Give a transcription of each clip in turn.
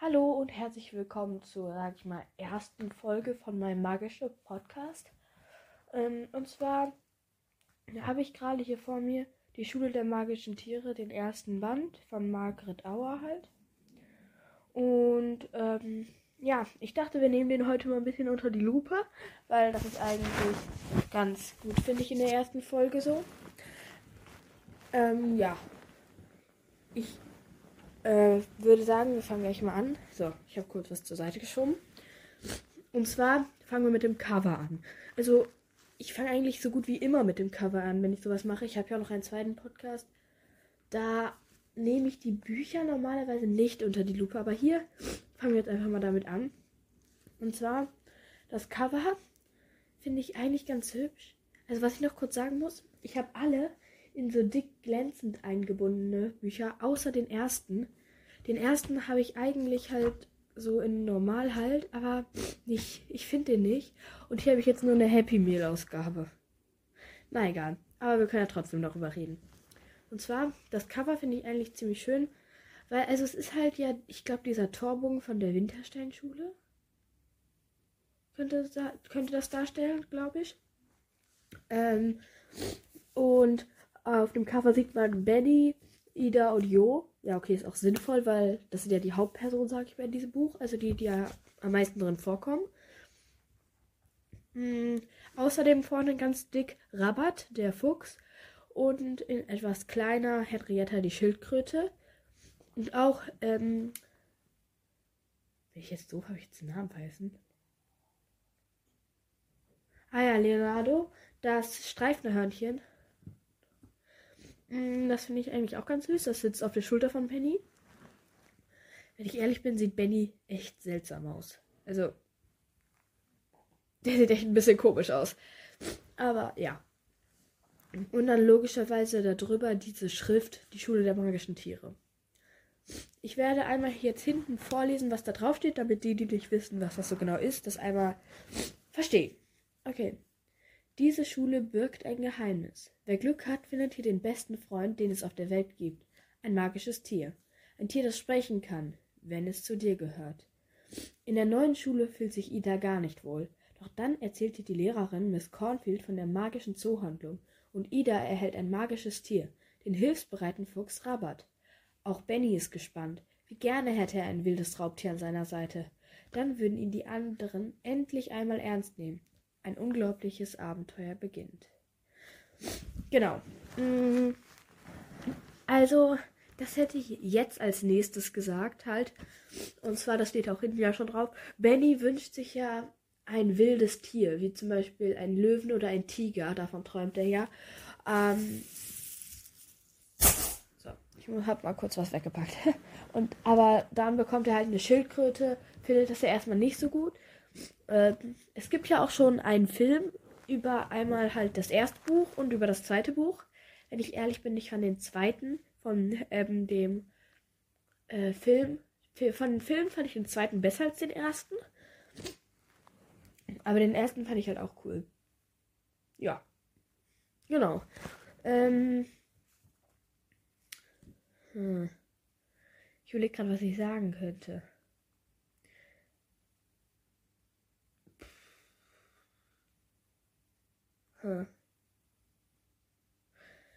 Hallo und herzlich willkommen zur, sag ich mal, ersten Folge von meinem magischen Podcast. Ähm, und zwar habe ich gerade hier vor mir die Schule der magischen Tiere, den ersten Band von Margret Auer halt. Und ähm, ja, ich dachte, wir nehmen den heute mal ein bisschen unter die Lupe, weil das ist eigentlich ganz gut, finde ich, in der ersten Folge so. Ähm, ja. Ich äh, würde sagen, wir fangen gleich mal an. So, ich habe kurz was zur Seite geschoben. Und zwar fangen wir mit dem Cover an. Also, ich fange eigentlich so gut wie immer mit dem Cover an, wenn ich sowas mache. Ich habe ja auch noch einen zweiten Podcast. Da nehme ich die Bücher normalerweise nicht unter die Lupe, aber hier fangen wir jetzt einfach mal damit an. Und zwar, das Cover finde ich eigentlich ganz hübsch. Also, was ich noch kurz sagen muss, ich habe alle in so dick glänzend eingebundene Bücher, außer den ersten. Den ersten habe ich eigentlich halt so in normal halt, aber nicht, ich finde den nicht. Und hier habe ich jetzt nur eine Happy Meal Ausgabe. Na egal, aber wir können ja trotzdem darüber reden. Und zwar, das Cover finde ich eigentlich ziemlich schön, weil, also es ist halt ja, ich glaube, dieser Torbogen von der Wintersteinschule könnte, könnte das darstellen, glaube ich. Ähm, und auf dem Cover sieht man Benny, Ida und Jo. Ja, okay, ist auch sinnvoll, weil das sind ja die Hauptpersonen, sag ich mal, in diesem Buch. Also die, die ja am meisten drin vorkommen. Mhm. Außerdem vorne ganz dick Rabat, der Fuchs. Und in etwas kleiner Henrietta, die Schildkröte. Und auch, ähm, wenn ich jetzt so habe ich jetzt den Namen vergessen. Ah ja, Leonardo, das Streifenhörnchen. Mm, das finde ich eigentlich auch ganz süß. Das sitzt auf der Schulter von Penny. Wenn ich ehrlich bin, sieht Benny echt seltsam aus. Also, der sieht echt ein bisschen komisch aus. Aber ja. Und dann logischerweise darüber diese Schrift, die Schule der magischen Tiere. Ich werde einmal jetzt hinten vorlesen, was da drauf steht, damit die, die nicht wissen, was das so genau ist, das einmal verstehen. Okay. Diese Schule birgt ein Geheimnis. Wer Glück hat, findet hier den besten Freund, den es auf der Welt gibt. Ein magisches Tier. Ein Tier, das sprechen kann, wenn es zu dir gehört. In der neuen Schule fühlt sich Ida gar nicht wohl. Doch dann erzählt ihr die Lehrerin Miss Cornfield von der magischen Zoohandlung und Ida erhält ein magisches Tier, den hilfsbereiten Fuchs Rabat. Auch Benny ist gespannt. Wie gerne hätte er ein wildes Raubtier an seiner Seite. Dann würden ihn die anderen endlich einmal ernst nehmen ein unglaubliches Abenteuer beginnt. Genau. Mm. Also, das hätte ich jetzt als nächstes gesagt, halt. Und zwar, das steht auch hinten ja schon drauf. Benny wünscht sich ja ein wildes Tier, wie zum Beispiel ein Löwen oder ein Tiger. Davon träumt er ja. Ähm, so, ich hab mal kurz was weggepackt. Und aber dann bekommt er halt eine Schildkröte, findet das ja erstmal nicht so gut. Äh, es gibt ja auch schon einen Film über einmal halt das erste Buch und über das zweite Buch. Wenn ich ehrlich bin, ich fand den zweiten von ähm, dem äh, Film. Von dem Film fand ich den zweiten besser als den ersten. Aber den ersten fand ich halt auch cool. Ja. Genau. Ähm. Hm. Ich überlege gerade, was ich sagen könnte. Hm.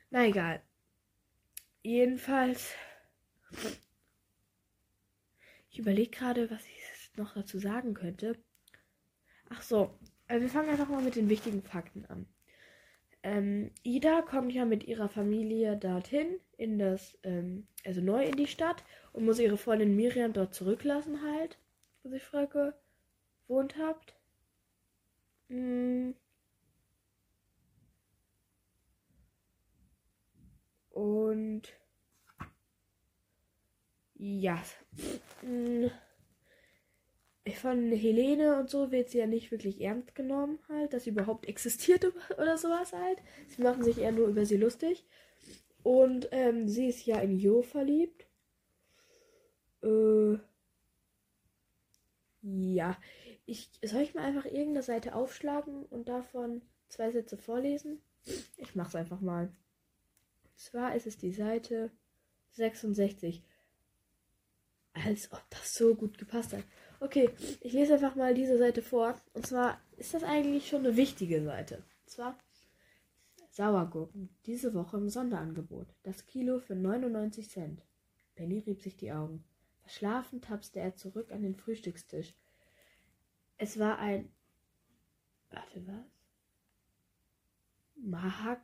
Na egal. Jedenfalls. Ich überlege gerade, was ich noch dazu sagen könnte. Ach so, also wir fangen einfach mal mit den wichtigen Fakten an. Ähm, Ida kommt ja mit ihrer Familie dorthin, in das, ähm, also neu in die Stadt und muss ihre Freundin Miriam dort zurücklassen halt, wo sie früher gewohnt habt. Hm. Und ja. Hm. Von Helene und so wird sie ja nicht wirklich ernst genommen, halt, dass sie überhaupt existiert oder sowas halt. Sie machen sich eher nur über sie lustig. Und ähm, sie ist ja in Jo verliebt. Äh, ja. Ich, soll ich mal einfach irgendeine Seite aufschlagen und davon zwei Sätze vorlesen? Ich mach's einfach mal. Zwar ist es die Seite 66. Als ob das so gut gepasst hat. Okay, ich lese einfach mal diese Seite vor. Und zwar ist das eigentlich schon eine wichtige Seite. Und zwar Sauergurken. Diese Woche im Sonderangebot. Das Kilo für 99 Cent. Benny rieb sich die Augen. Verschlafen tapste er zurück an den Frühstückstisch. Es war ein. Warte, was? Mahag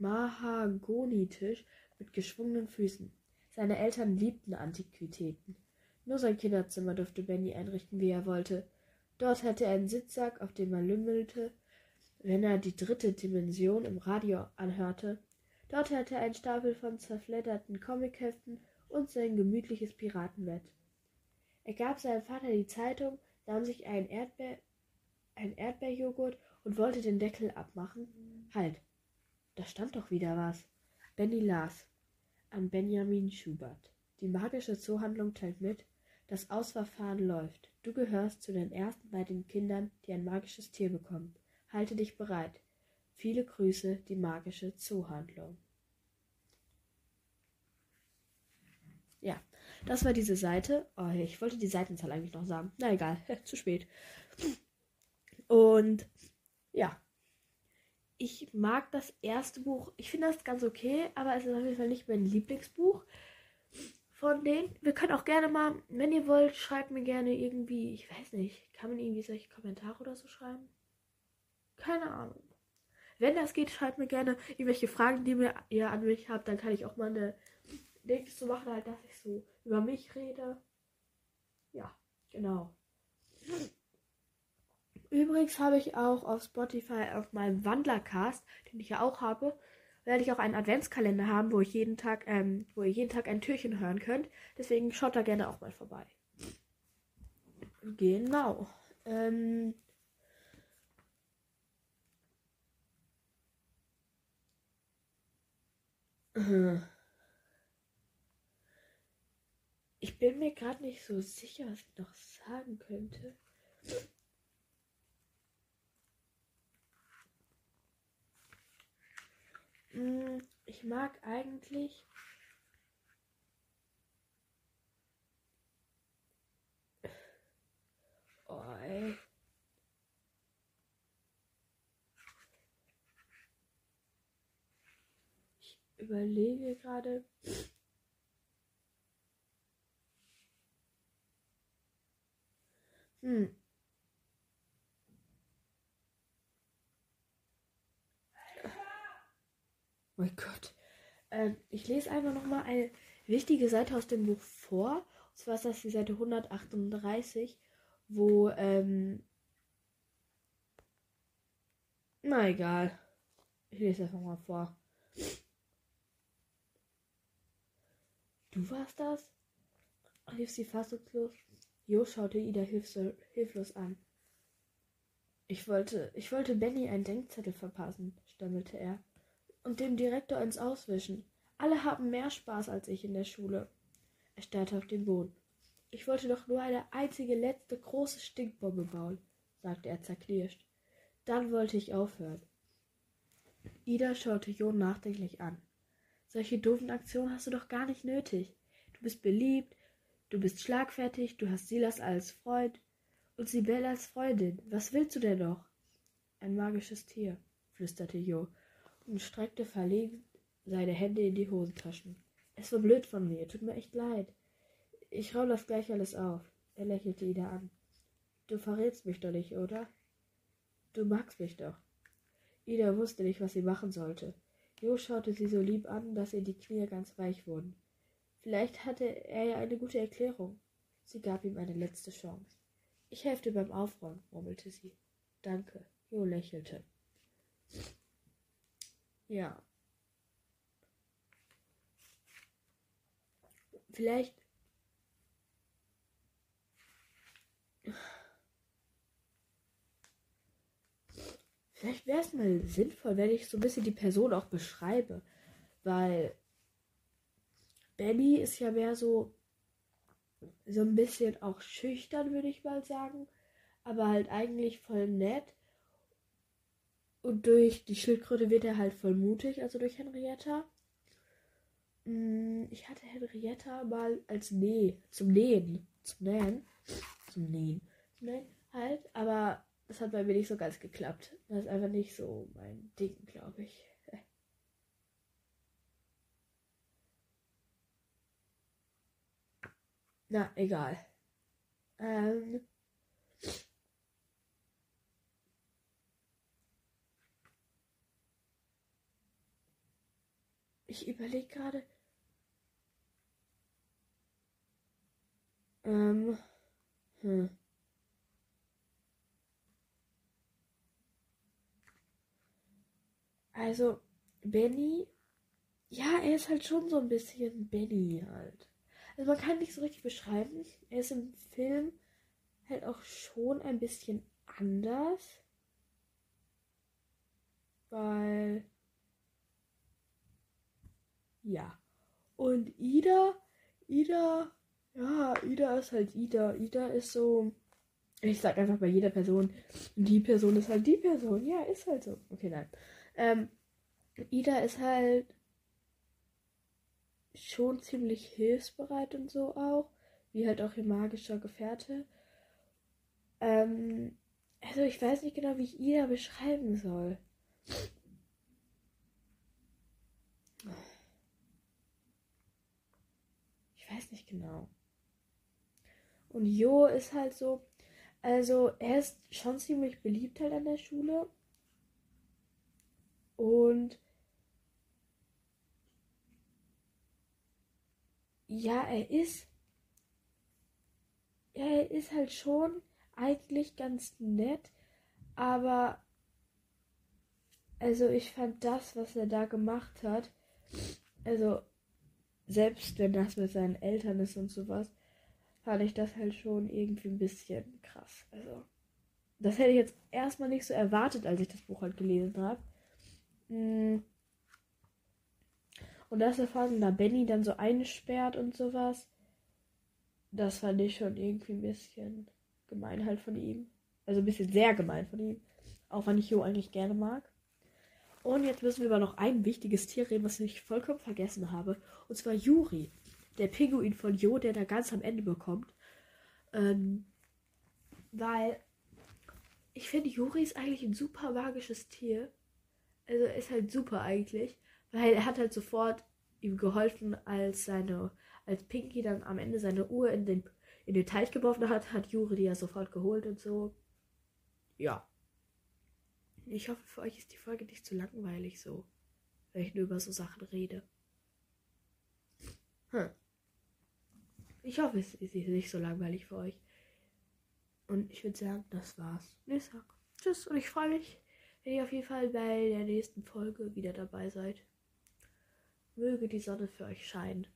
Mahagonitisch mit geschwungenen Füßen. Seine Eltern liebten Antiquitäten. Nur sein Kinderzimmer durfte Benny einrichten, wie er wollte. Dort hatte er einen Sitzsack, auf dem er lümmelte, wenn er die dritte Dimension im Radio anhörte. Dort hatte er einen Stapel von zerfledderten Comicheften und sein gemütliches Piratenbett. Er gab seinem Vater die Zeitung, nahm sich einen Erdbeer, einen Erdbeerjoghurt und wollte den Deckel abmachen. Halt, da stand doch wieder was. Benny las an Benjamin Schubert. Die magische Zoohandlung teilt mit, das Ausverfahren läuft. Du gehörst zu den ersten beiden Kindern, die ein magisches Tier bekommen. Halte dich bereit. Viele Grüße, die magische Zoohandlung. Ja, das war diese Seite. Oh, ich wollte die Seitenzahl eigentlich noch sagen. Na egal, zu spät. Und ja, ich mag das erste Buch. Ich finde das ganz okay, aber es ist auf jeden Fall nicht mein Lieblingsbuch von denen. Wir können auch gerne mal, wenn ihr wollt, schreibt mir gerne irgendwie, ich weiß nicht, kann man irgendwie solche Kommentare oder so schreiben? Keine Ahnung. Wenn das geht, schreibt mir gerne irgendwelche Fragen, die mir ihr an mich habt. Dann kann ich auch mal eine Dings zu machen, halt, dass ich so über mich rede. Ja, genau. Übrigens habe ich auch auf Spotify auf meinem Wandlercast, den ich ja auch habe, werde ich auch einen Adventskalender haben, wo ich jeden Tag, ähm, wo ihr jeden Tag ein Türchen hören könnt. Deswegen schaut da gerne auch mal vorbei. Genau. Ähm, ich bin mir gerade nicht so sicher, was ich noch sagen könnte. Ich mag eigentlich. Oh, ey. Ich überlege gerade. Hm. Mein Gott. Ähm, ich lese einfach nochmal eine wichtige Seite aus dem Buch vor. Und zwar ist das die Seite 138, wo, ähm, na egal. Ich lese einfach mal vor. Du warst das? rief sie fassungslos. Jo schaute Ida hilflos an. Ich wollte, ich wollte Benny einen Denkzettel verpassen, stammelte er und dem Direktor ins Auswischen. Alle haben mehr Spaß als ich in der Schule. Er starrte auf den Boden. Ich wollte doch nur eine einzige letzte große Stinkbombe bauen, sagte er zerknirscht. Dann wollte ich aufhören. Ida schaute Jon nachdenklich an. Solche doofen Aktionen hast du doch gar nicht nötig. Du bist beliebt, du bist schlagfertig, du hast Silas als Freund und Sibel als Freundin. Was willst du denn noch? Ein magisches Tier, flüsterte Jo und streckte verlegen seine Hände in die Hosentaschen. Es war blöd von mir, tut mir echt leid. Ich raue das gleich alles auf. Er lächelte Ida an. Du verrätst mich doch nicht, oder? Du magst mich doch. Ida wusste nicht, was sie machen sollte. Jo schaute sie so lieb an, dass ihr die Knie ganz weich wurden. Vielleicht hatte er ja eine gute Erklärung. Sie gab ihm eine letzte Chance. Ich helfe dir beim Aufräumen, murmelte sie. Danke. Jo lächelte. Ja. Vielleicht. Vielleicht wäre es mal sinnvoll, wenn ich so ein bisschen die Person auch beschreibe. Weil Benny ist ja mehr so, so ein bisschen auch schüchtern, würde ich mal sagen. Aber halt eigentlich voll nett. Und durch die Schildkröte wird er halt voll mutig, also durch Henrietta. Mm, ich hatte Henrietta mal als Näh, zum Nähen, zum Nähen, zum Nähen, zum Nähen halt, aber das hat bei mir nicht so ganz geklappt. Das ist einfach nicht so mein Ding, glaube ich. Na, egal. Ähm, ich überlege gerade. Ähm, hm. Also, Benny, ja, er ist halt schon so ein bisschen Benny halt. Also man kann nicht so richtig beschreiben. Er ist im Film halt auch schon ein bisschen anders. Weil. Ja. Und Ida, Ida, ja, Ida ist halt Ida. Ida ist so. Ich sag einfach bei jeder Person, die Person ist halt die Person. Ja, ist halt so. Okay, nein. Ähm, Ida ist halt schon ziemlich hilfsbereit und so auch, wie halt auch ihr magischer Gefährte. Ähm, also ich weiß nicht genau, wie ich Ida beschreiben soll. Ich nicht genau. Und Jo ist halt so, also er ist schon ziemlich beliebt halt an der Schule. Und ja, er ist. Er ist halt schon eigentlich ganz nett, aber also ich fand das, was er da gemacht hat, also selbst wenn das mit seinen Eltern ist und sowas, fand ich das halt schon irgendwie ein bisschen krass. Also das hätte ich jetzt erstmal nicht so erwartet, als ich das Buch halt gelesen habe. Hm. Und dass er vor allem da Benny dann so einsperrt und sowas, das fand ich schon irgendwie ein bisschen gemein halt von ihm. Also ein bisschen sehr gemein von ihm. Auch wenn ich Jo eigentlich gerne mag. Und jetzt müssen wir über noch ein wichtiges Tier reden, was ich vollkommen vergessen habe. Und zwar Yuri. Der Pinguin von Jo, der da ganz am Ende bekommt. Ähm, weil ich finde, Yuri ist eigentlich ein super magisches Tier. Also ist halt super eigentlich. Weil er hat halt sofort ihm geholfen, als seine, als Pinky dann am Ende seine Uhr in den, in den Teich geworfen hat, hat Juri die ja sofort geholt und so. Ja. Ich hoffe, für euch ist die Folge nicht zu langweilig so, wenn ich nur über so Sachen rede. Hm. Ich hoffe, es ist nicht so langweilig für euch. Und ich würde sagen, das war's. Ich sag Tschüss und ich freue mich, wenn ihr auf jeden Fall bei der nächsten Folge wieder dabei seid. Möge die Sonne für euch scheinen.